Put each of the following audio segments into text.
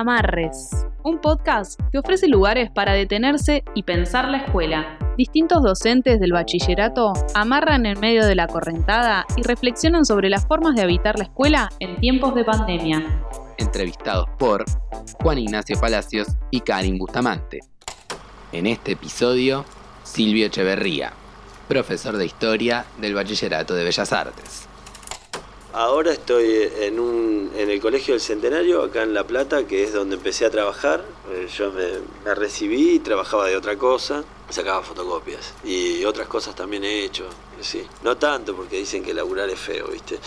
Amarres, un podcast que ofrece lugares para detenerse y pensar la escuela. Distintos docentes del bachillerato amarran en medio de la correntada y reflexionan sobre las formas de habitar la escuela en tiempos de pandemia. Entrevistados por Juan Ignacio Palacios y Karin Bustamante. En este episodio, Silvio Echeverría, profesor de Historia del Bachillerato de Bellas Artes. Ahora estoy en, un, en el Colegio del Centenario, acá en La Plata, que es donde empecé a trabajar. Eh, yo me, recibí y trabajaba de otra cosa, sacaba fotocopias y otras cosas también he hecho. Sí. No tanto porque dicen que laburar es feo, ¿viste?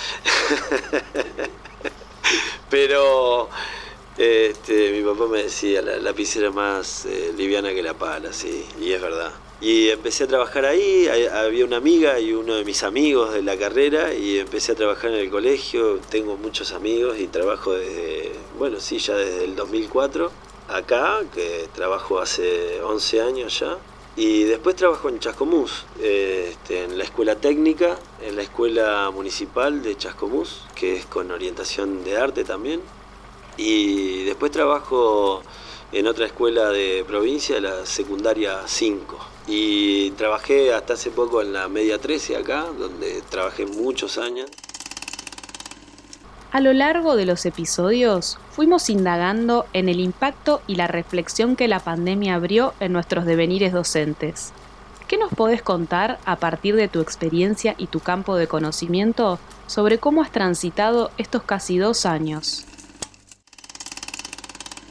Pero este, mi papá me decía, la lapicera más eh, liviana que la pala, sí, y es verdad. Y empecé a trabajar ahí, había una amiga y uno de mis amigos de la carrera y empecé a trabajar en el colegio, tengo muchos amigos y trabajo desde, bueno, sí, ya desde el 2004 acá, que trabajo hace 11 años ya. Y después trabajo en Chascomús, este, en la escuela técnica, en la escuela municipal de Chascomús, que es con orientación de arte también. Y después trabajo en otra escuela de provincia, la secundaria 5 y trabajé hasta hace poco en la Media 13 acá, donde trabajé muchos años. A lo largo de los episodios fuimos indagando en el impacto y la reflexión que la pandemia abrió en nuestros devenires docentes. ¿Qué nos podés contar a partir de tu experiencia y tu campo de conocimiento sobre cómo has transitado estos casi dos años?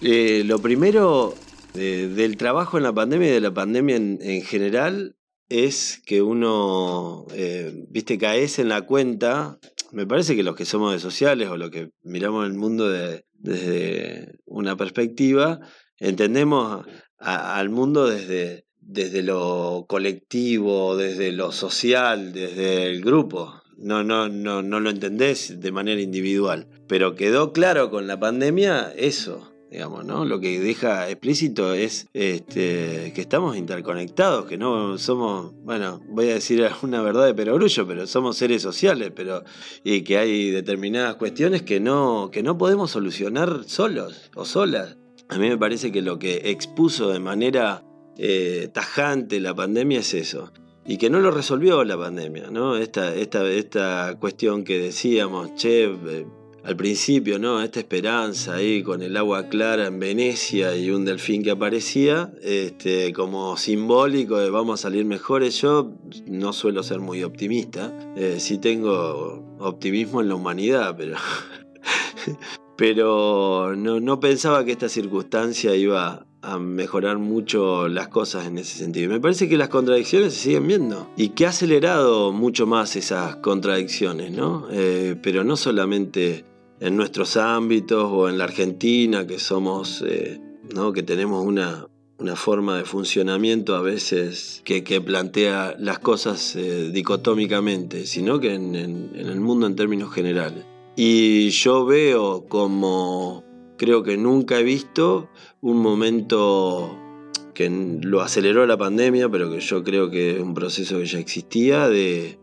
Eh, lo primero del trabajo en la pandemia y de la pandemia en, general es que uno, eh, viste, caes en la cuenta. Me parece que los que somos de sociales o los que miramos el mundo desde una perspectiva, entendemos al mundo desde, desde lo colectivo, desde lo social, desde el grupo. No, no, no, no lo entendés de manera individual. Pero quedó claro con la pandemia eso digamos, ¿no? Lo que deja explícito es este, que estamos interconectados, que no somos, bueno, voy a decir una verdad de perogrullo, pero somos seres sociales, pero y que hay determinadas cuestiones que no, que no podemos solucionar solos o solas. A mí me parece que lo que expuso de manera eh, tajante la pandemia es eso. Y que no lo resolvió la pandemia, ¿no? Esta, esta, esta cuestión que decíamos, che, eh, al principio, ¿no? Esta esperanza ahí con el agua clara en Venecia y un delfín que aparecía, este, como simbólico de vamos a salir mejores. Yo no suelo ser muy optimista, eh, sí tengo optimismo en la humanidad, pero, pero no, no pensaba que esta circunstancia iba a mejorar mucho las cosas en ese sentido. Me parece que las contradicciones se siguen viendo y que ha acelerado mucho más esas contradicciones, ¿no? Eh, pero no solamente en nuestros ámbitos o en la Argentina, que somos, eh, ¿no? que tenemos una, una, forma de funcionamiento a veces que, plantea las cosas eh, dicotómicamente, sino que en, en el mundo en términos generales. Y yo veo como creo que nunca he visto un momento que lo aceleró la pandemia, pero que yo creo que es un proceso que ya existía, de,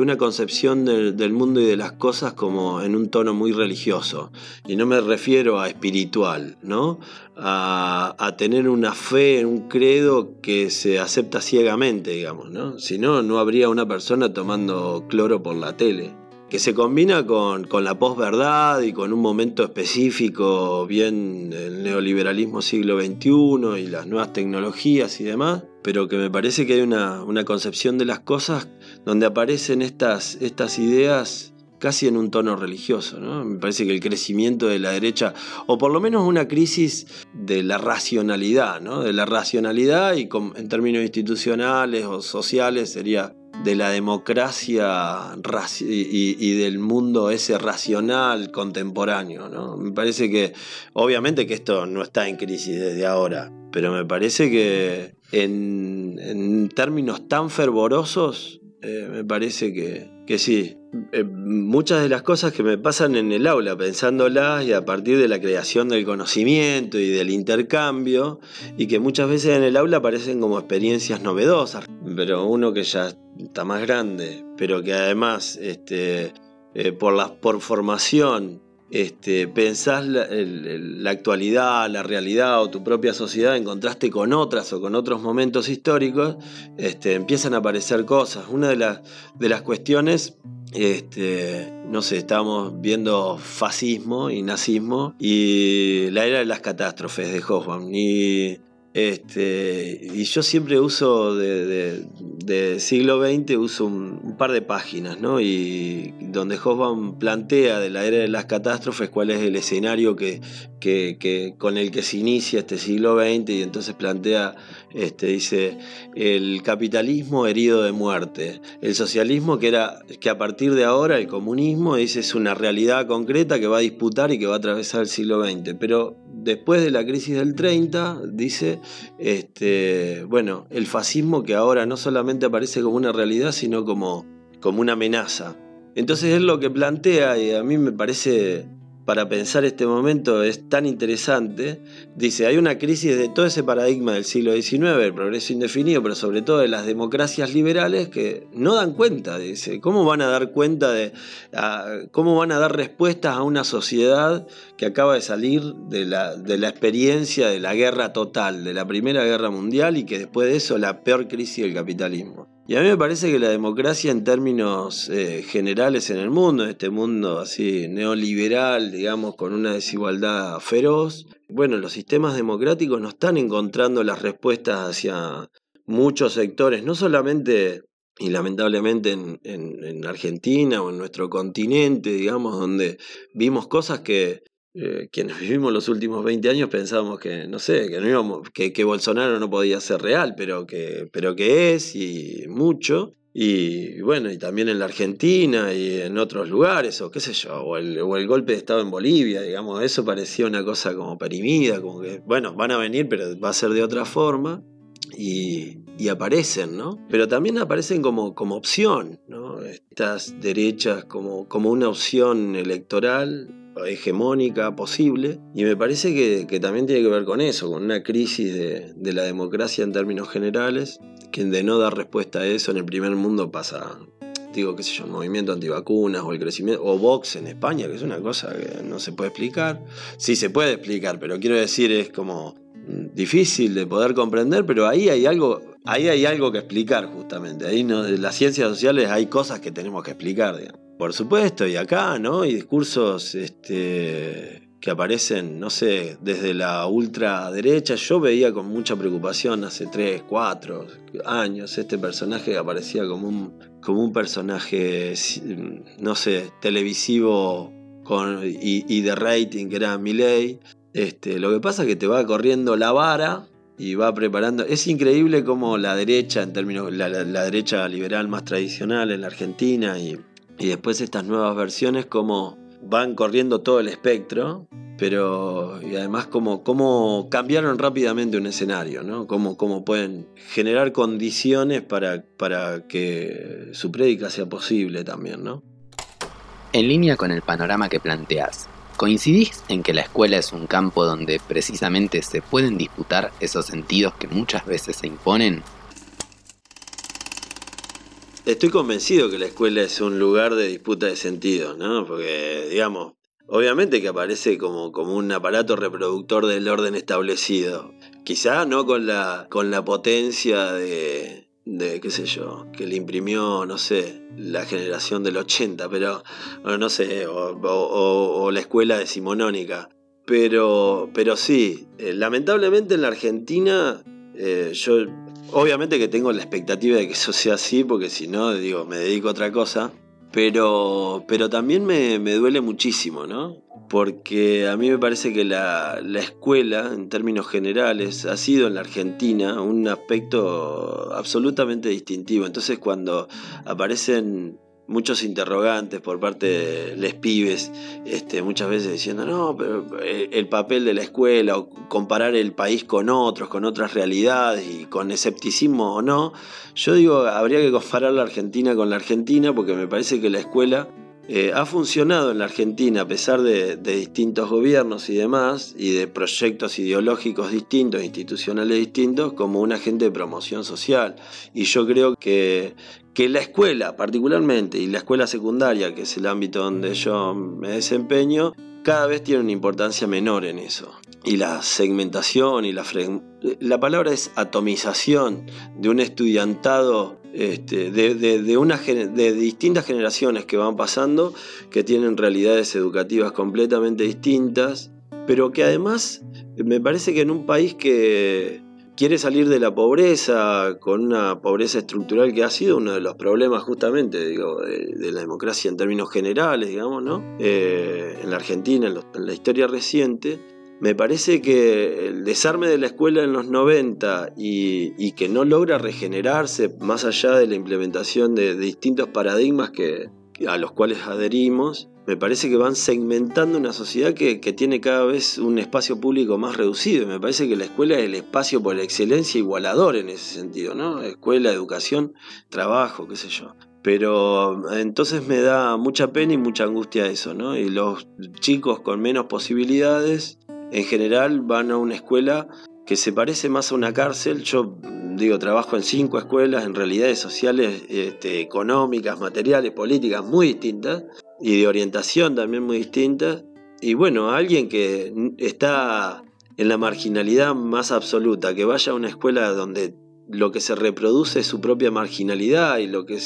una concepción del mundo y de las cosas como en un tono muy religioso. Y no me refiero a espiritual, ¿no? A, tener una fe, un credo que se acepta ciegamente, digamos, ¿no? Si no, no habría una persona tomando cloro por la tele que se combina con, la posverdad y con un momento específico, bien el neoliberalismo siglo XXI y las nuevas tecnologías y demás, pero que me parece que hay una, concepción de las cosas donde aparecen estas, estas ideas casi en un tono religioso. Me parece que el crecimiento de la derecha, o por lo menos una crisis de la racionalidad, ¿no? de la racionalidad y en términos institucionales o sociales sería de la democracia y, del mundo ese racional contemporáneo. Me parece que, obviamente que esto no está en crisis desde ahora, pero me parece que en, términos tan fervorosos, eh, me parece que, que sí. Eh, muchas de las cosas que me pasan en el aula, pensándolas y a partir de la creación del conocimiento y del intercambio, y que muchas veces en el aula aparecen como experiencias novedosas, pero uno que ya está más grande, pero que además este, eh, por, la, por formación este, pensás la, actualidad, la realidad o tu propia sociedad en contraste con otras o con otros momentos históricos, este, empiezan a aparecer cosas. Una de, las, de las cuestiones este, no sé, estamos viendo fascismo y nazismo y la era de las catástrofes de Hoffman. Este, y yo siempre uso de, siglo XX, uso un, par de páginas, ¿no? Y donde Hoffman plantea de la era de las catástrofes cuál es el escenario que, que, con el que se inicia este siglo XX y entonces plantea, este, dice, el capitalismo herido de muerte, el socialismo que era, que a partir de ahora el comunismo dice, es una realidad concreta que va a disputar y que va a atravesar el siglo XX, pero después de la crisis del 30, dice, este, bueno, el fascismo que ahora no solamente aparece como una realidad, sino como, como una amenaza. Entonces es lo que plantea y a mí me parece para pensar este momento es tan interesante. Dice, hay una crisis de todo ese paradigma del siglo XIX, el progreso indefinido, pero sobre todo de las democracias liberales que no dan cuenta, dice, ¿cómo van a dar cuenta de, cómo van a dar respuestas a una sociedad que acaba de salir de la, de la experiencia de la guerra total, de la Primera Guerra Mundial y que después de eso la peor crisis del capitalismo? Y a mí me parece que la democracia en términos eh, generales en el mundo, en este mundo así neoliberal, digamos, con una desigualdad feroz, bueno, los sistemas democráticos no están encontrando las respuestas hacia muchos sectores, no solamente y lamentablemente en, en Argentina o en nuestro continente, digamos, donde vimos cosas que, eh, quienes vivimos los últimos 20 años pensábamos que, no sé, que, no íbamos, que, que, Bolsonaro no podía ser real, pero que, pero que es y mucho. Y bueno, y también en la Argentina y en otros lugares, o qué sé yo, o el, o el golpe de Estado en Bolivia, digamos, eso parecía una cosa como perimida, como que, bueno, van a venir, pero va a ser de otra forma. Y, y, aparecen, ¿no? Pero también aparecen como, como opción, ¿no? Estas derechas como, como una opción electoral hegemónica posible. Y me parece que, también tiene que ver con eso, con una crisis de, la democracia en términos generales, que de no dar respuesta a eso en el primer mundo pasa, digo, qué sé yo, movimiento antivacunas o el crecimiento, o Vox en España, que es una cosa que no se puede explicar. Sí se puede explicar, pero quiero decir, es como difícil de poder comprender, pero ahí hay algo, ahí hay algo que explicar justamente. Ahí en las ciencias sociales hay cosas que tenemos que explicar. Por supuesto, y acá, ¿no? Y discursos este, que aparecen, no sé, desde la ultraderecha. Yo veía con mucha preocupación hace 3, 4 años este personaje que aparecía como un, como un personaje, no sé, televisivo con, y, de rating, que era Milley. Este, lo que pasa es que te va corriendo la vara y va preparando. Es increíble cómo la derecha, en términos, la derecha liberal más tradicional en la Argentina y y después estas nuevas versiones como van corriendo todo el espectro, pero y además como, como cambiaron rápidamente un escenario, ¿no? Cómo, cómo pueden generar condiciones para, para que su prédica sea posible también, ¿no? En línea con el panorama que planteas, ¿coincidís en que la escuela es un campo donde precisamente se pueden disputar esos sentidos que muchas veces se imponen Estoy convencido que la escuela es un lugar de disputa de sentidos, ¿no? Porque, digamos, obviamente que aparece como, como un aparato reproductor del orden establecido. Quizá no con la, con la potencia de, de, qué sé yo, que le imprimió, no sé, la generación del 80, pero, no sé, o, la escuela decimonónica. Pero, pero sí, eh, lamentablemente en la Argentina, eh, yo Obviamente que tengo la expectativa de que eso sea así, porque si no, digo, me dedico a otra cosa. Pero, pero también me, duele muchísimo, ¿no? Porque a mí me parece que la, la, escuela, en términos generales, ha sido en la Argentina un aspecto absolutamente distintivo. Entonces cuando aparecen muchos interrogantes por parte de les pibes, este, muchas veces diciendo, no, pero eh, el papel de la escuela, o comparar el país con otros, con otras realidades y con escepticismo o no, yo digo, habría que comparar la Argentina con la Argentina porque me parece que la escuela eh, ha funcionado en la Argentina a pesar de, distintos gobiernos y demás, y de proyectos ideológicos distintos, institucionales distintos, como un agente de promoción social. Y yo creo que, que la escuela particularmente, y la escuela secundaria, que es el ámbito donde yo me desempeño, cada vez tiene una importancia menor en eso. Y la segmentación y la... La palabra es atomización de un estudiantado este, de, de, distintas generaciones que van pasando, que tienen realidades educativas completamente distintas, pero que además me parece que en un país que quiere salir de la pobreza, con una pobreza estructural que ha sido uno de los problemas justamente digo, de, la democracia en términos generales, digamos, ¿no? Eh, en la Argentina, en la historia reciente, me parece que el desarme de la escuela en los 90 y, que no logra regenerarse más allá de la implementación de, distintos paradigmas que, a los cuales adherimos, me parece que van segmentando una sociedad que, tiene cada vez un espacio público más reducido. Me parece que la escuela es el espacio por excelencia igualador en ese sentido, ¿no? Escuela, educación, trabajo, qué sé yo. Pero entonces me da mucha pena y mucha angustia eso, ¿no? Y los chicos con menos posibilidades en general van a una escuela que se parece más a una cárcel. Yo digo, trabajo en cinco escuelas en realidades sociales, este, económicas, materiales, políticas muy distintas y de orientación también muy distintas. Y bueno, alguien que está en la marginalidad más absoluta, que vaya a una escuela donde lo que se reproduce es su propia marginalidad y lo que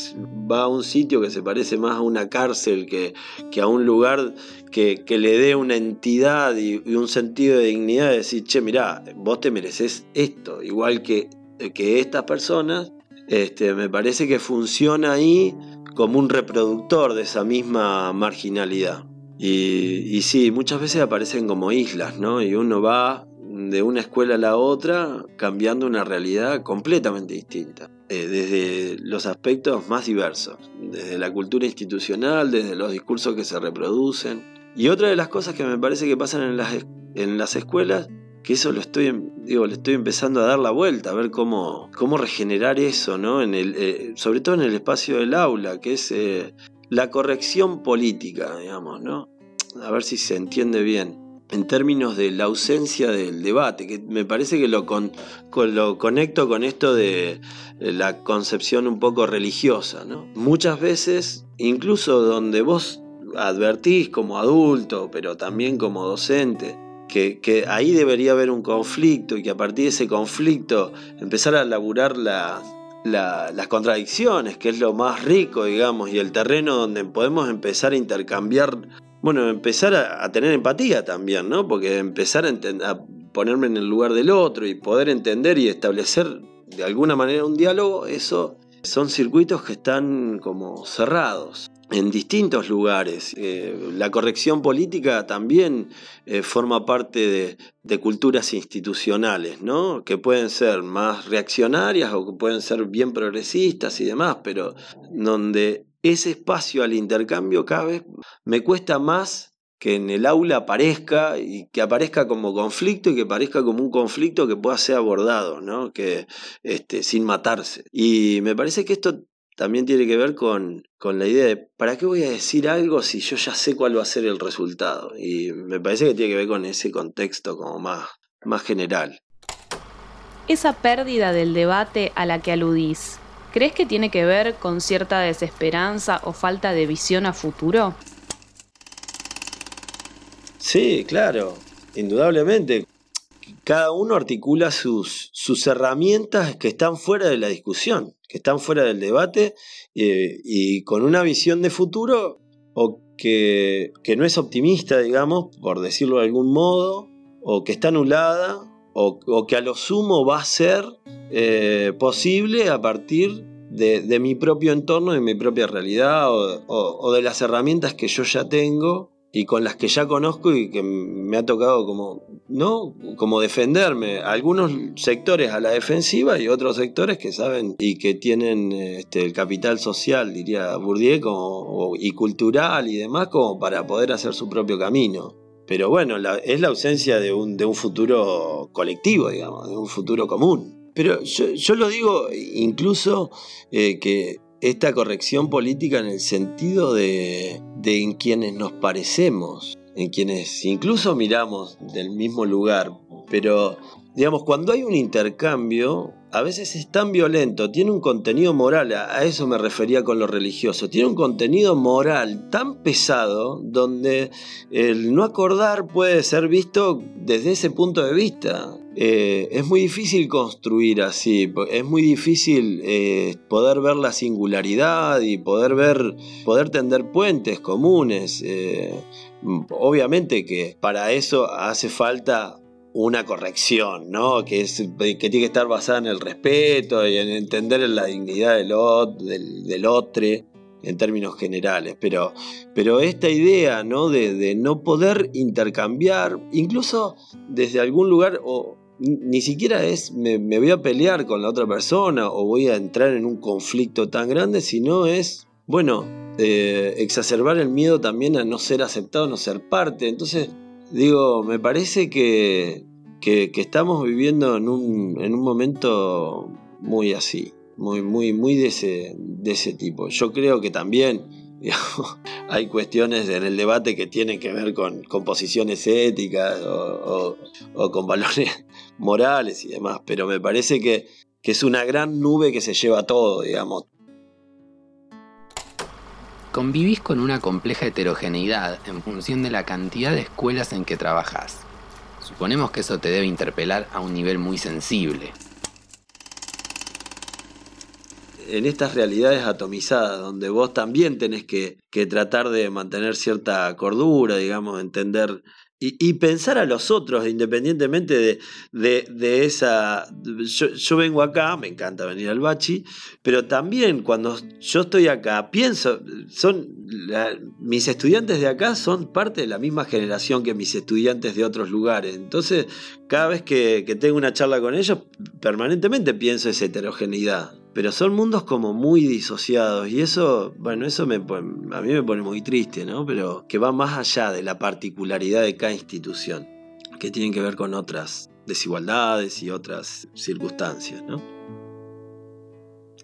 va a un sitio que se parece más a una cárcel que, que a un lugar que, le dé una entidad y, un sentido de dignidad de decir, che, mirá, vos te mereces esto, igual que, que estas personas, este, me parece que funciona ahí como un reproductor de esa misma marginalidad. Y, y sí, muchas veces aparecen como islas, ¿no? Y uno va de una escuela a la otra cambiando una realidad completamente distinta, eh, desde los aspectos más diversos, desde la cultura institucional, desde los discursos que se reproducen. Y otra de las cosas que me parece que pasan en las, en las escuelas, que eso lo estoy, digo, le estoy empezando a dar la vuelta, a ver cómo, cómo regenerar eso, ¿no? En el, eh, sobre todo en el espacio del aula, que es eh, la corrección política, digamos, ¿no? A ver si se entiende bien en términos de la ausencia del debate, que me parece que lo, lo conecto con esto de la concepción un poco religiosa. Muchas veces, incluso donde vos advertís como adulto, pero también como docente, que, ahí debería haber un conflicto y que a partir de ese conflicto empezar a laburar la, las contradicciones, que es lo más rico, digamos, y el terreno donde podemos empezar a intercambiar bueno, empezar a, tener empatía también, ¿no? Porque empezar a, ponerme en el lugar del otro y poder entender y establecer de alguna manera un diálogo, eso son circuitos que están como cerrados en distintos lugares. Eh, la corrección política también eh, forma parte de, de, culturas institucionales, ¿no? que pueden ser más reaccionarias o que pueden ser bien progresistas y demás, pero donde ese espacio al intercambio cada vez me cuesta más que en el aula aparezca y que aparezca como conflicto y que aparezca como un conflicto que pueda ser abordado, ¿no? Que este, sin matarse. Y me parece que esto también tiene que ver con, con, la idea de ¿para qué voy a decir algo si yo ya sé cuál va a ser el resultado? Y me parece que tiene que ver con ese contexto como más, más general. Esa pérdida del debate a la que aludís, ¿Crees que tiene que ver con cierta desesperanza o falta de visión a futuro? Sí, claro, indudablemente. Cada uno articula sus, sus herramientas que están fuera de la discusión, que están fuera del debate eh, y con una visión de futuro o que, que no es optimista, digamos, por decirlo de algún modo, o que está anulada o, que a lo sumo va a ser eh, posible a partir de, mi propio entorno, de mi propia realidad o, de las herramientas que yo ya tengo y con las que ya conozco y que me ha tocado como, ¿no? como defenderme. Algunos sectores a la defensiva y otros sectores que saben y que tienen este, el capital social, diría Bourdieu, y cultural y demás, como para poder hacer su propio camino. Pero bueno, es la ausencia de un, de un, futuro colectivo, digamos, de un futuro común. Pero yo, lo digo incluso eh, que esta corrección política en el sentido de, de en quienes nos parecemos, en quienes incluso miramos del mismo lugar, pero digamos, cuando hay un intercambio, a veces es tan violento, tiene un contenido moral, a eso me refería con lo religioso, tiene un contenido moral tan pesado donde el no acordar puede ser visto desde ese punto de vista. Eh, es muy difícil construir así, es muy difícil eh, poder ver la singularidad y poder ver, poder tender puentes comunes. Eh, obviamente que para eso hace falta una corrección, ¿no? Que, tiene que estar basada en el respeto y en entender la dignidad del, del, otro en términos generales. Pero, pero esta idea ¿no? De, no poder intercambiar, incluso desde algún lugar, o ni siquiera es me, voy a pelear con la otra persona o voy a entrar en un conflicto tan grande, sino es, bueno, eh, exacerbar el miedo también a no ser aceptado, no ser parte. Entonces, Digo, me parece que, estamos viviendo en un, en un, momento muy así, muy, muy, muy de ese, de ese tipo. Yo creo que también hay cuestiones en el debate que tienen que ver con, con posiciones éticas o, con valores morales y demás, pero me parece que, que es una gran nube que se lleva todo, digamos convivís con una compleja heterogeneidad en función de la cantidad de escuelas en que trabajás. Suponemos que eso te debe interpelar a un nivel muy sensible. En estas realidades atomizadas, donde vos también tenés que, tratar de mantener cierta cordura, digamos, entender y, pensar a los otros, independientemente de, esa... Yo, vengo acá, me encanta venir al Bachi, pero también cuando yo estoy acá, pienso, son mis estudiantes de acá son parte de la misma generación que mis estudiantes de otros lugares. Entonces, cada vez que, que tengo una charla con ellos, permanentemente pienso esa heterogeneidad pero son mundos como muy disociados y eso, bueno, eso me, a mí me pone muy triste, ¿no? Pero que va más allá de la particularidad de cada institución, que tienen que ver con otras desigualdades y otras circunstancias, ¿no?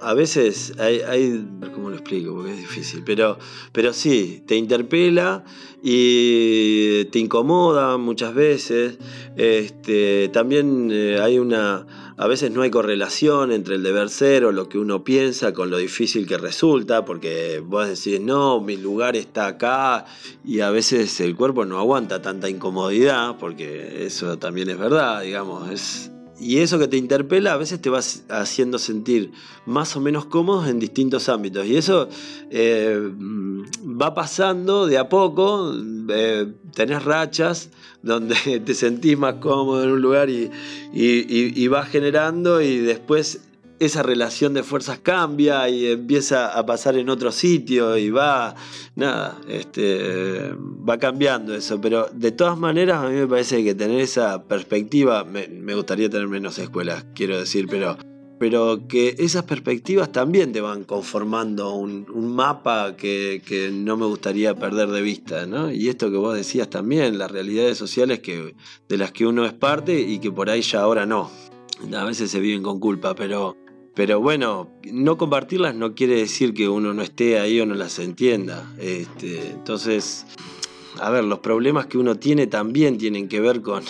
A veces hay, hay ¿cómo lo explico? Porque es difícil, pero, pero sí, te interpela y te incomoda muchas veces. Este, también eh, hay una a veces no hay correlación entre el deber ser o lo que uno piensa con lo difícil que resulta, porque vos decís, no, mi lugar está acá, y a veces el cuerpo no aguanta tanta incomodidad, porque eso también es verdad, digamos, es... Y eso que te interpela a veces te va haciendo sentir más o menos cómodos en distintos ámbitos. Y eso eh, va pasando de a poco, eh, tenés rachas donde te sentís más cómodo en un lugar y, y, vas generando y después esa relación de fuerzas cambia y empieza a pasar en otro sitio y va, nada, este, va cambiando eso. Pero de todas maneras a mí me parece que tener esa perspectiva, me, me gustaría tener menos escuelas, quiero decir, pero pero que esas perspectivas también te van conformando un, mapa que, no me gustaría perder de vista, ¿no? Y esto que vos decías también, las realidades sociales que, de las que uno es parte y que por ahí ya ahora no. A veces se viven con culpa, pero, pero bueno, no compartirlas no quiere decir que uno no esté ahí o no las entienda. Este, entonces, a ver, los problemas que uno tiene también tienen que ver con,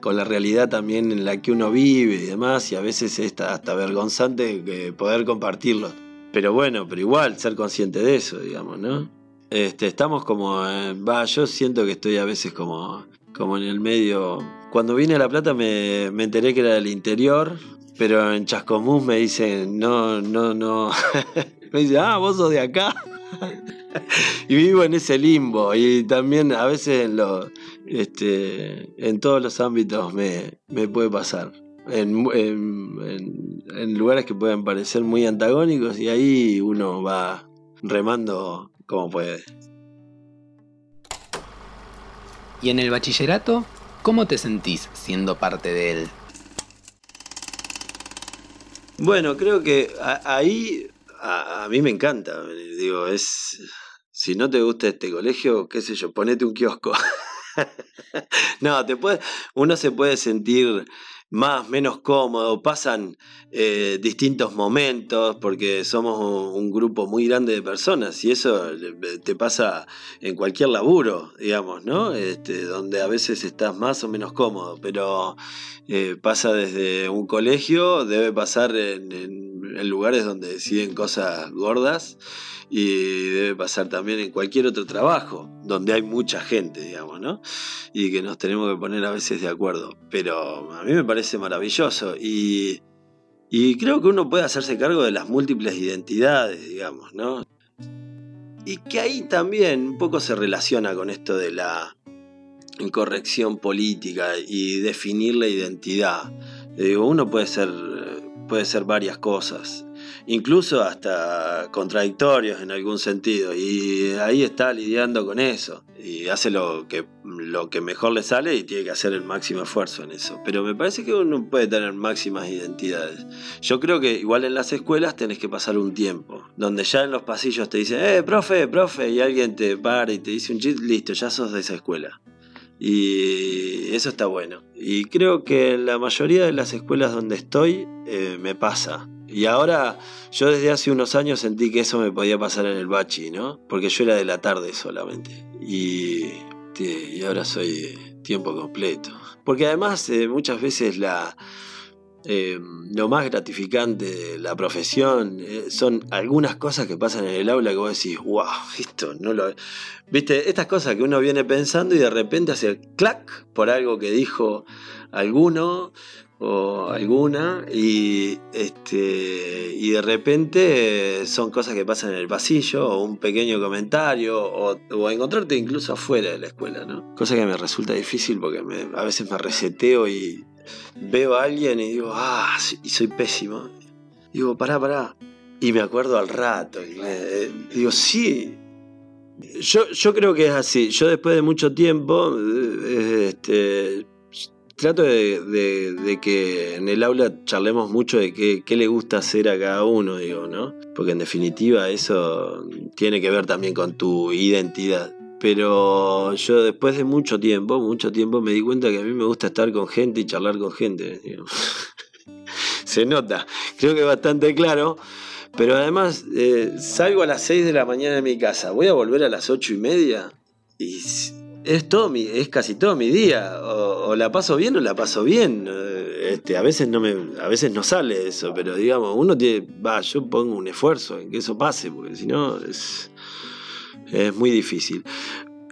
con la realidad también en la que uno vive y demás, y a veces es hasta vergonzante poder compartirlo. Pero bueno, pero igual ser consciente de eso, digamos, ¿no? Este, estamos como, va, yo siento que estoy a veces como, como en el medio. Cuando vine a La Plata me, me enteré que era del interior, pero en Chascomús me dicen, no, no, no. me dicen, ah, vos sos de acá. Y vivo en ese limbo y también a veces en, lo, este, en todos los ámbitos me, puede pasar. En, en, lugares que pueden parecer muy antagónicos y ahí uno va remando como puede. ¿Y en el bachillerato? ¿Cómo te sentís siendo parte de él? Bueno, creo que ahí a, mí me encanta. Digo, es. Si no te gusta este colegio, qué sé yo, ponete un kiosco. no, te puede, uno se puede sentir más, menos cómodo, pasan eh, distintos momentos porque somos un grupo muy grande de personas y eso te pasa en cualquier laburo, digamos, ¿no? Este, donde a veces estás más o menos cómodo, pero eh, pasa desde un colegio, debe pasar en, en lugares donde deciden cosas gordas y debe pasar también en cualquier otro trabajo donde hay mucha gente, digamos, ¿no? Y que nos tenemos que poner a veces de acuerdo. Pero a mí me parece maravilloso y, y creo que uno puede hacerse cargo de las múltiples identidades, digamos, ¿no? Y que ahí también un poco se relaciona con esto de la incorrección política y definir la identidad. Digo, uno puede ser, puede ser varias cosas incluso hasta contradictorios en algún sentido. Y ahí está lidiando con eso. Y hace lo que, lo que mejor le sale y tiene que hacer el máximo esfuerzo en eso. Pero me parece que uno puede tener máximas identidades. Yo creo que igual en las escuelas tenés que pasar un tiempo. Donde ya en los pasillos te dicen, eh, profe, profe, y alguien te para y te dice un chiste, listo, ya sos de esa escuela. Y eso está bueno. Y creo que en la mayoría de las escuelas donde estoy eh, me pasa. Y ahora, yo desde hace unos años sentí que eso me podía pasar en el bachi, ¿no? Porque yo era de la tarde solamente. Y, y ahora soy tiempo completo. Porque además eh, muchas veces la, eh, lo más gratificante de la profesión eh, son algunas cosas que pasan en el aula que vos decís, wow, esto no lo... Viste, estas cosas que uno viene pensando y de repente hace clac por algo que dijo alguno o alguna y este y de repente son cosas que pasan en el pasillo o un pequeño comentario o, encontrarte incluso afuera de la escuela no cosa que me resulta difícil porque a veces me reseteo y veo a alguien y digo ah y soy pésimo digo pará pará y me acuerdo al rato digo sí yo, yo creo que es así. Yo después de mucho tiempo eh, este trato de, que en el aula charlemos mucho de qué, le gusta hacer a cada uno, digo, ¿no? Porque en definitiva eso tiene que ver también con tu identidad. Pero yo después de mucho tiempo, mucho tiempo, me di cuenta que a mí me gusta estar con gente y charlar con gente. Se nota, creo que es bastante claro. Pero además, eh, salgo a las 6 de la mañana de mi casa, voy a volver a las 8 y media y es todo mi, es casi todo mi día. O, la paso bien o la paso bien. Eh, este, a veces no me, a veces no sale eso, pero digamos, uno tiene, va, yo pongo un esfuerzo en que eso pase, porque si no es, es muy difícil.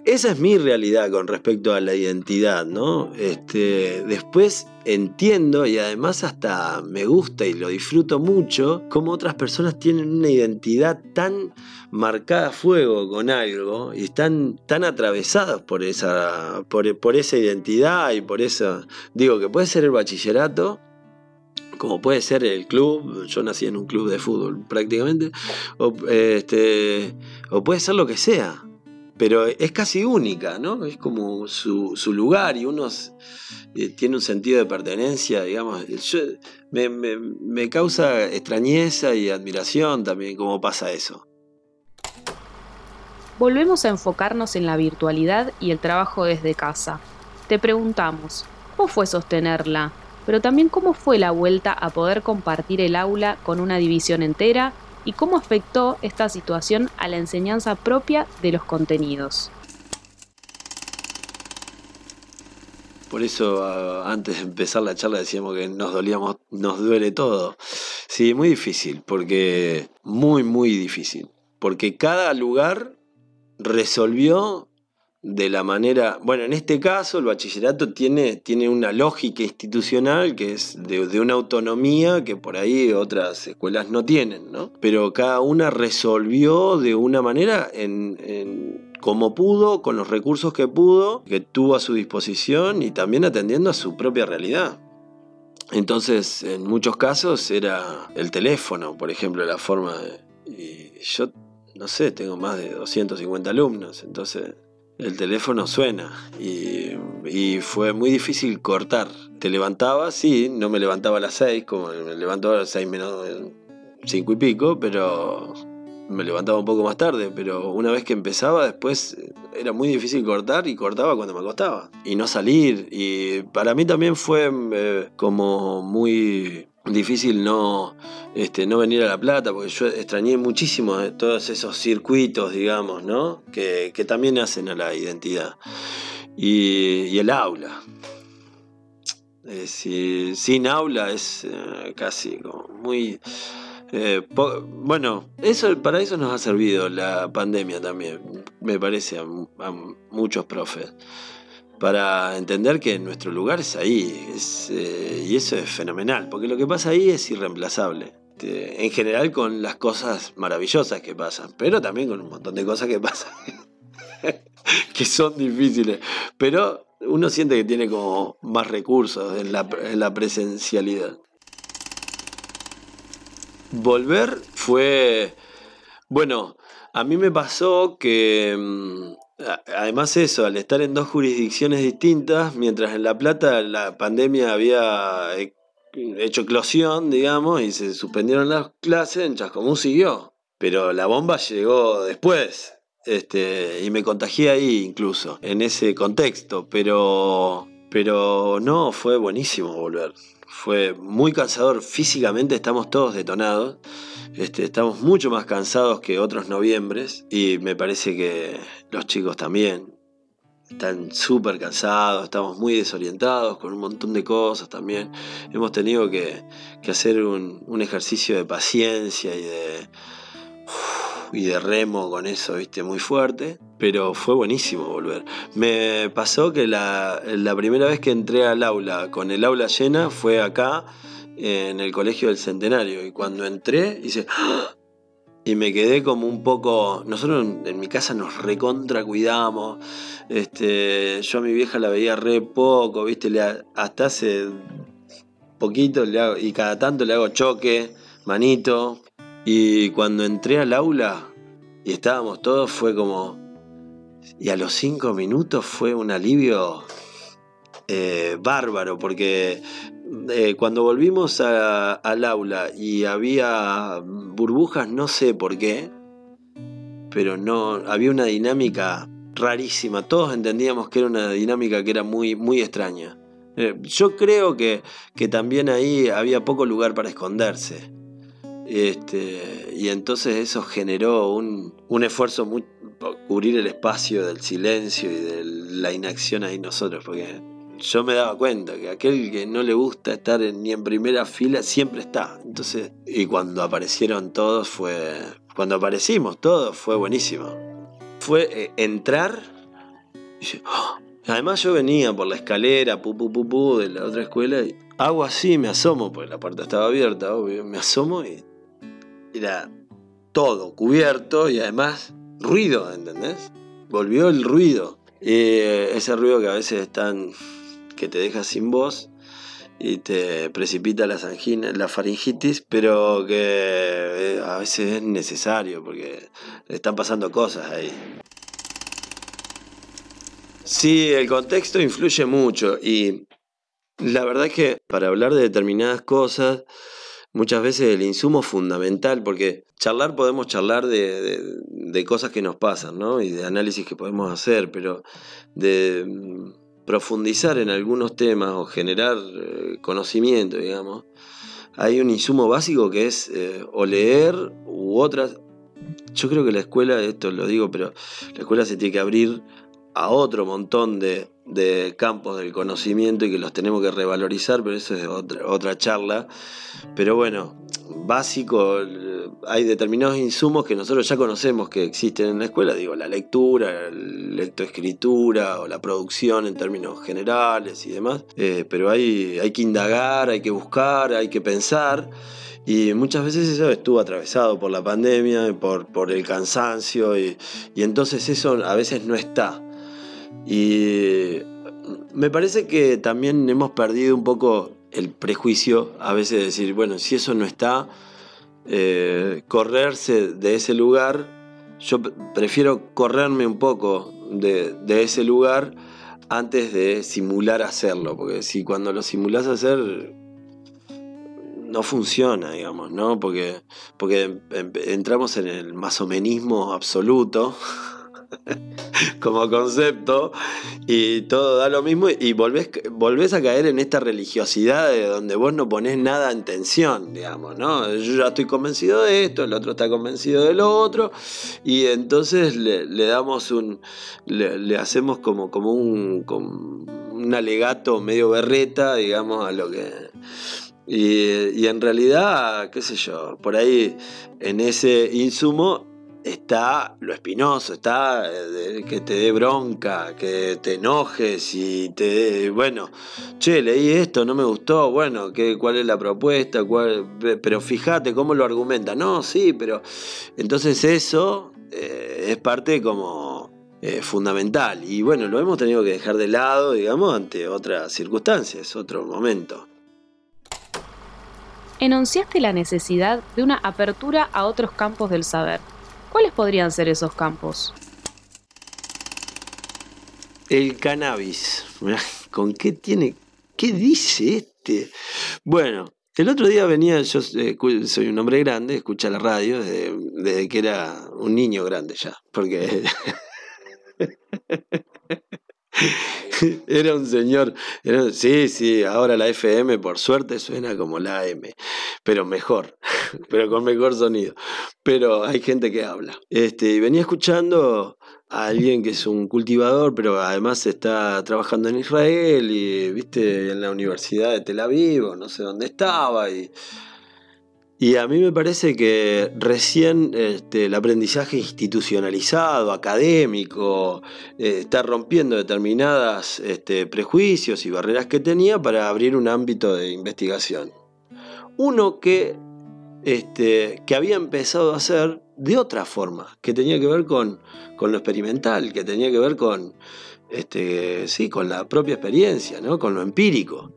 Esa es mi realidad con respecto a la identidad, ¿no? Este, después entiendo y además hasta me gusta y lo disfruto mucho cómo otras personas tienen una identidad tan marcada a fuego con algo y están tan atravesadas por esa, por, por esa identidad y por esa, digo que puede ser el bachillerato, como puede ser el club, yo nací en un club de fútbol prácticamente, o, este, o puede ser lo que sea pero es casi única, ¿no? Es como su, lugar y uno eh, tiene un sentido de pertenencia, digamos. me, causa extrañeza y admiración también cómo pasa eso. Volvemos a enfocarnos en la virtualidad y el trabajo desde casa. Te preguntamos, ¿cómo fue sostenerla? Pero también cómo fue la vuelta a poder compartir el aula con una división entera y cómo afectó esta situación a la enseñanza propia de los contenidos. Por eso antes de empezar la charla decíamos que nos dolíamos, nos duele todo. Sí, muy difícil, porque muy, muy difícil. Porque cada lugar resolvió de la manera, bueno, en este caso el bachillerato tiene, tiene una lógica institucional que es de, una autonomía que por ahí otras escuelas no tienen, ¿no? Pero cada una resolvió de una manera en, como pudo, con los recursos que pudo, que tuvo a su disposición y también atendiendo a su propia realidad. Entonces, en muchos casos era el teléfono, por ejemplo, la forma de... Y yo, no sé, tengo más de 250 alumnos, entonces el teléfono suena y, fue muy difícil cortar. Te levantabas, sí, no me levantaba a las 6, como me levantaba a las 6 menos 5 y pico, pero me levantaba un poco más tarde, pero una vez que empezaba después era muy difícil cortar y cortaba cuando me acostaba. Y no salir. Y para mí también fue eh, como muy difícil no, este, no venir a La Plata, porque yo extrañé muchísimo todos esos circuitos, digamos, ¿no? Que, también hacen a la identidad. Y, el aula. sin aula es eh, casi como muy... Eh, bueno, eso, para eso nos ha servido la pandemia también, me parece, a, muchos profes para entender que nuestro lugar es ahí. Eh, y eso es fenomenal, porque lo que pasa ahí es irreemplazable. Este, en general con las cosas maravillosas que pasan, pero también con un montón de cosas que pasan que son difíciles. Pero uno siente que tiene como más recursos en la, en la presencialidad. Volver fue... Bueno, a mí me pasó que mm, Además eso, al estar en dos jurisdicciones distintas, mientras en La Plata la pandemia había eh, hecho eclosión, digamos, y se suspendieron las clases, en Chascomús siguió. Pero la bomba llegó después. Este, y me contagié ahí incluso, en ese contexto. Pero, pero no, fue buenísimo volver. Fue muy cansador. Físicamente estamos todos detonados. Este, estamos mucho más cansados que otros noviembres y me parece que los chicos también están súper cansados, estamos muy desorientados con un montón de cosas también. Hemos tenido que, hacer un, ejercicio de paciencia y de, y de remo con eso, viste, muy fuerte, pero fue buenísimo volver. Me pasó que la, la primera vez que entré al aula con el aula llena fue acá en el colegio del centenario. Y cuando entré, hice. ¡Ah! Y me quedé como un poco. Nosotros en, mi casa nos recontra cuidamos. Este, yo a mi vieja la veía re poco, ¿viste? hasta hace poquito le hago, y cada tanto le hago choque, manito. Y cuando entré al aula y estábamos todos, fue como. Y a los cinco minutos fue un alivio eh, bárbaro, porque eh, cuando volvimos al aula y había burbujas, no sé por qué, pero no, había una dinámica rarísima. Todos entendíamos que era una dinámica que era muy, muy extraña. Eh, yo creo que, que, también ahí había poco lugar para esconderse. Este, y entonces eso generó un, un esfuerzo muy, por cubrir el espacio del silencio y de la inacción ahí nosotros, porque yo me daba cuenta que aquel que no le gusta estar ni en primera fila siempre está. Entonces, y cuando aparecieron todos fue, cuando aparecimos todos fue buenísimo. Fue eh, entrar ¡oh! Además yo venía por la escalera, pu, pu, pu, pu, de la otra escuela, y hago así, me asomo, porque la puerta estaba abierta, obvio, me asomo y era todo cubierto y además ruido, ¿entendés? Volvió el ruido. Eh, ese ruido que a veces es tan que te deja sin voz y te precipita la, la faringitis, pero que eh, a veces es necesario porque están pasando cosas ahí. Sí, el contexto influye mucho y la verdad es que para hablar de determinadas cosas, muchas veces el insumo es fundamental porque charlar podemos charlar de, de cosas que nos pasan, ¿no? Y de análisis que podemos hacer, pero de profundizar en algunos temas o generar eh, conocimiento, digamos, hay un insumo básico que es eh, o leer u otras. Yo creo que la escuela, esto lo digo, pero la escuela se tiene que abrir a otro montón de, de campos del conocimiento y que los tenemos que revalorizar, pero eso es otra, otra charla. Pero bueno, básico, hay determinados insumos que nosotros ya conocemos que existen en la escuela, digo, la lectura, la lectoescritura o la producción en términos generales y demás, eh, pero hay, hay que indagar, hay que buscar, hay que pensar. Y muchas veces eso estuvo atravesado por la pandemia, por, por el cansancio, y, y entonces eso a veces no está. Y me parece que también hemos perdido un poco el prejuicio a veces de decir, bueno, si eso no está, eh, correrse de ese lugar, yo prefiero correrme un poco de, ese lugar antes de simular hacerlo, porque si cuando lo simulas hacer no funciona, digamos, ¿no? Porque, porque entramos en el masomenismo absoluto como concepto y todo da lo mismo y volvés, volvés a caer en esta religiosidad de donde vos no ponés nada en tensión, digamos, ¿no? Yo ya estoy convencido de esto, el otro está convencido de lo otro y entonces le, damos un, le, hacemos como, como un, un alegato medio berreta, digamos, a lo que... Y en realidad, qué sé yo, por ahí en ese insumo está lo espinoso, está eh, que te dé bronca, que te enojes y te dé, bueno, che, leí esto, no me gustó, bueno, ¿qué, ¿cuál es la propuesta? pero fíjate cómo lo argumenta, no, sí, pero entonces eso eh, es parte como eh, fundamental y bueno, lo hemos tenido que dejar de lado, digamos, ante otras circunstancias, otro momento enunciaste la necesidad de una apertura a otros campos del saber. ¿Cuáles podrían ser esos campos? El cannabis. ¿Con qué tiene? ¿Qué dice este? Bueno, el otro día venía, yo eh, soy un hombre grande, escucha la radio desde, que era un niño grande ya, porque era un señor. sí, sí, ahora la FM por suerte suena como la AM, pero mejor, pero con mejor sonido. Pero hay gente que habla. Este, y venía escuchando a alguien que es un cultivador, pero además está trabajando en Israel y, viste, en la Universidad de Tel Aviv, no sé dónde estaba, y y a mí me parece que recién este, el aprendizaje institucionalizado, académico, eh, está rompiendo determinadas este, prejuicios y barreras que tenía para abrir un ámbito de investigación. Uno que, este, que había empezado a hacer de otra forma, que tenía que ver con, con lo experimental, que tenía que ver con, sí, con la propia experiencia, ¿no? con lo empírico.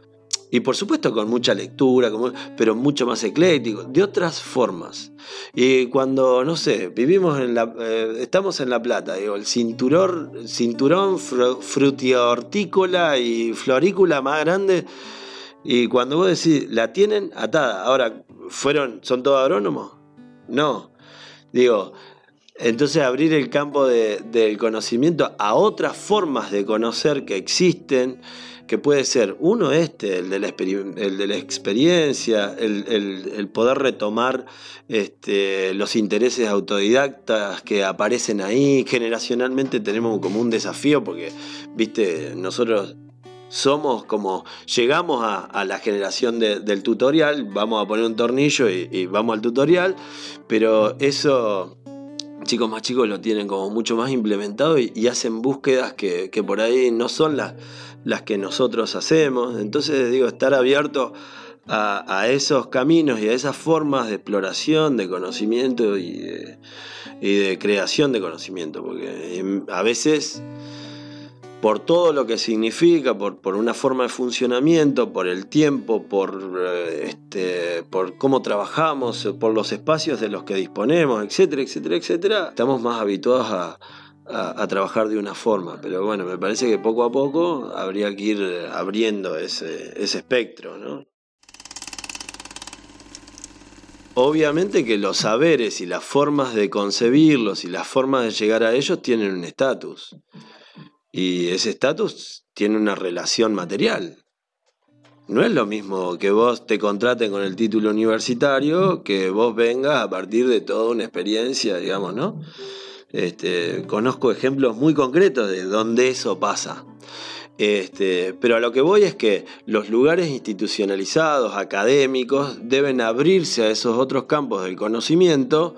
Y por supuesto con mucha lectura, pero mucho más ecléctico, de otras formas. Y cuando, no sé, vivimos en la. Eh, estamos en La Plata, digo, el cinturón, cinturón frutihortícola y florícola más grande. Y cuando vos decís, la tienen atada. Ahora, ¿fueron, son todos agrónomos? No. Digo, entonces abrir el campo del conocimiento a otras formas de conocer que existen que puede ser uno este, el de la, el de la experiencia, el, poder retomar este, los intereses autodidactas que aparecen ahí. Generacionalmente tenemos como un desafío porque, viste, nosotros somos como, llegamos a, la generación del tutorial, vamos a poner un tornillo y, vamos al tutorial, pero eso chicos más chicos lo tienen como mucho más implementado y, hacen búsquedas que, que, por ahí no son las las que nosotros hacemos. Entonces, digo, estar abierto a, esos caminos y a esas formas de exploración, de conocimiento y de, creación de conocimiento, porque a veces por todo lo que significa, por, por, una forma de funcionamiento, por el tiempo, por, eh, este, por cómo trabajamos, por los espacios de los que disponemos, etcétera, etcétera, etcétera, estamos más habituados a, a, trabajar de una forma. Pero bueno, me parece que poco a poco habría que ir abriendo ese, espectro, ¿no? Obviamente que los saberes y las formas de concebirlos y las formas de llegar a ellos tienen un estatus. Y ese estatus tiene una relación material. No es lo mismo que vos te contraten con el título universitario que vos vengas a partir de toda una experiencia, digamos, ¿no? Este, conozco ejemplos muy concretos de donde eso pasa. Este, pero a lo que voy es que los lugares institucionalizados, académicos, deben abrirse a esos otros campos del conocimiento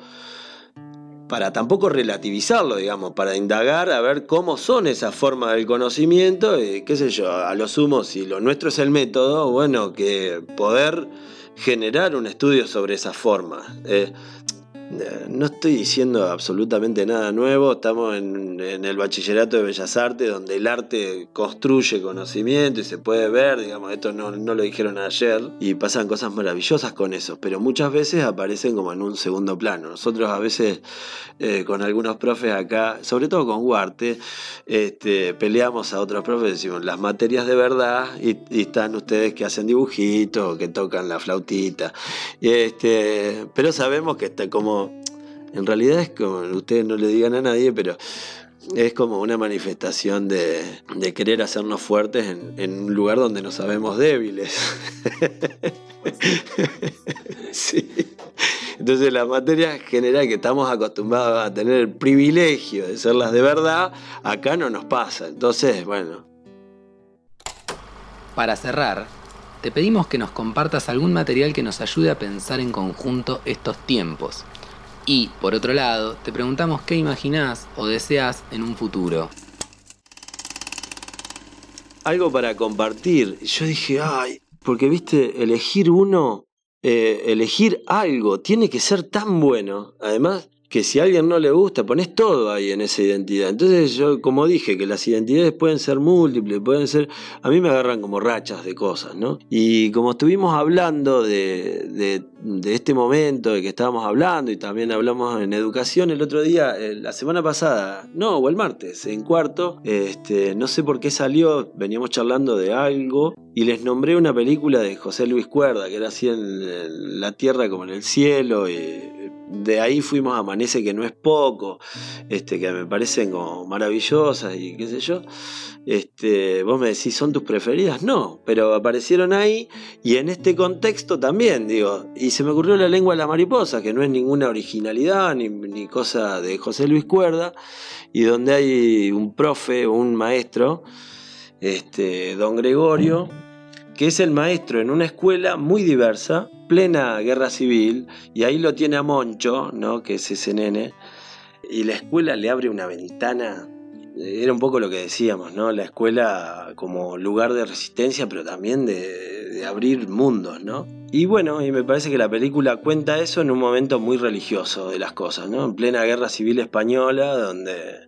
para tampoco relativizarlo, digamos, para indagar a ver cómo son esas formas del conocimiento y qué sé yo, a lo sumo, si lo nuestro es el método, bueno, que poder generar un estudio sobre esas formas. Eh, no estoy diciendo absolutamente nada nuevo, estamos en, el bachillerato de Bellas Artes, donde el arte construye conocimiento y se puede ver, digamos, esto no, lo dijeron ayer, y pasan cosas maravillosas con eso, pero muchas veces aparecen como en un segundo plano. Nosotros a veces eh, con algunos profes acá, sobre todo con Huarte, este, peleamos a otros profes, decimos las materias de verdad, y, están ustedes que hacen dibujitos, que tocan la flautita, este, pero sabemos que está como en realidad es como ustedes no le digan a nadie, pero es como una manifestación de, querer hacernos fuertes en, un lugar donde nos sabemos débiles. Entonces la materia general que estamos acostumbrados a tener el privilegio de ser las de verdad, acá no nos pasa. Entonces, bueno. Para cerrar, te pedimos que nos compartas algún material que nos ayude a pensar en conjunto estos tiempos y, por otro lado, te preguntamos qué imaginás o deseas en un futuro. Algo para compartir. Yo dije, ay, porque viste, elegir uno, eh, elegir algo, tiene que ser tan bueno. Además, que si a alguien no le gusta, pones todo ahí en esa identidad. Entonces yo, como dije, que las identidades pueden ser múltiples, pueden ser, a mí me agarran como rachas de cosas, ¿no? Y como estuvimos hablando de, de, este momento de que estábamos hablando y también hablamos en educación el otro día, eh, la semana pasada, no, o el martes, en cuarto, este, no sé por qué salió, veníamos charlando de algo y les nombré una película de José Luis Cuerda, que era así en la tierra como en el cielo y de ahí fuimos a Amanece, que no es poco, este, que me parecen como maravillosas y qué sé yo. Este, vos me decís, ¿son tus preferidas? No, pero aparecieron ahí y en este contexto también, digo, y se me ocurrió La lengua de la mariposa, que no es ninguna originalidad ni, ni cosa de José Luis Cuerda, y donde hay un profe, un maestro, este, don Gregorio, que es el maestro en una escuela muy diversa, plena guerra civil, y ahí lo tiene a Moncho, ¿no? que es ese nene, y la escuela le abre una ventana. Era un poco lo que decíamos, ¿no? La escuela como lugar de resistencia, pero también de, abrir mundos, ¿no? Y bueno, y me parece que la película cuenta eso en un momento muy religioso de las cosas, ¿no? En plena guerra civil española, donde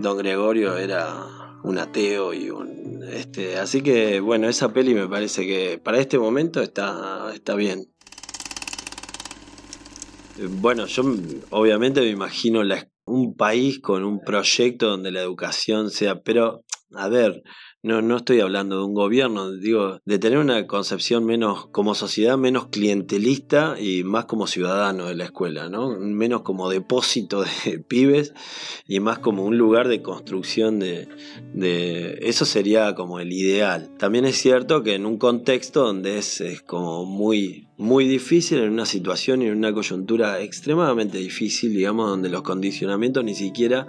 don Gregorio era un ateo y un este, así que bueno, esa peli me parece que para este momento está, está bien. Bueno, yo obviamente me imagino un país con un proyecto donde la educación sea, pero a ver, no, no estoy hablando de un gobierno, digo, de tener una concepción menos, como sociedad, menos clientelista y más como ciudadano de la escuela, ¿no? Menos como depósito de pibes y más como un lugar de construcción de, eso sería como el ideal. También es cierto que en un contexto donde es, es como muy, muy difícil, en una situación y en una coyuntura extremadamente difícil, digamos, donde los condicionamientos ni siquiera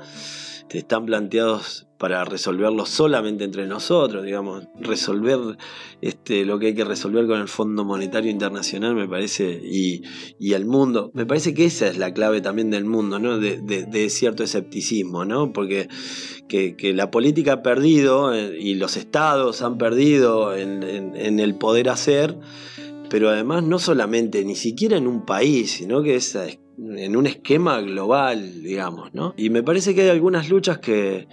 están planteados para resolverlo solamente entre nosotros, digamos, resolver este, lo que hay que resolver con el Fondo Monetario Internacional, me parece, y, el mundo. Me parece que esa es la clave también del mundo, ¿no? De, cierto escepticismo, ¿no? Porque que, la política ha perdido eh, y los estados han perdido en, en el poder hacer pero además no solamente, ni siquiera en un país, sino que es en un esquema global, digamos, ¿no? Y me parece que hay algunas luchas que,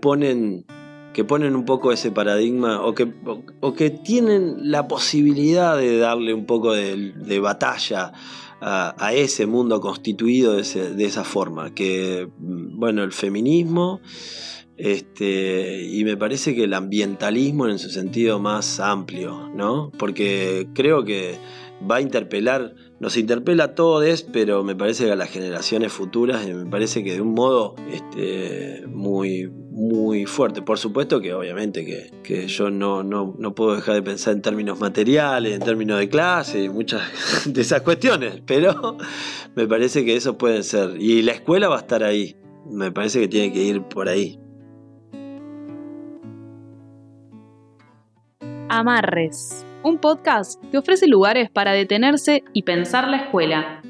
ponen que ponen un poco ese paradigma o que, o, que tienen la posibilidad de darle un poco de, batalla a, ese mundo constituido de, de, esa forma, que, bueno, el feminismo este, y me parece que el ambientalismo en su sentido más amplio, ¿no? Porque creo que va a interpelar nos interpela a todos, pero me parece que a las generaciones futuras, me parece que de un modo este, muy, muy fuerte. Por supuesto que obviamente que, yo no, no, no, puedo dejar de pensar en términos materiales, en términos de clase y muchas de esas cuestiones, pero me parece que eso pueden ser. Y la escuela va a estar ahí, me parece que tiene que ir por ahí. Amarres un podcast que ofrece lugares para detenerse y pensar la escuela.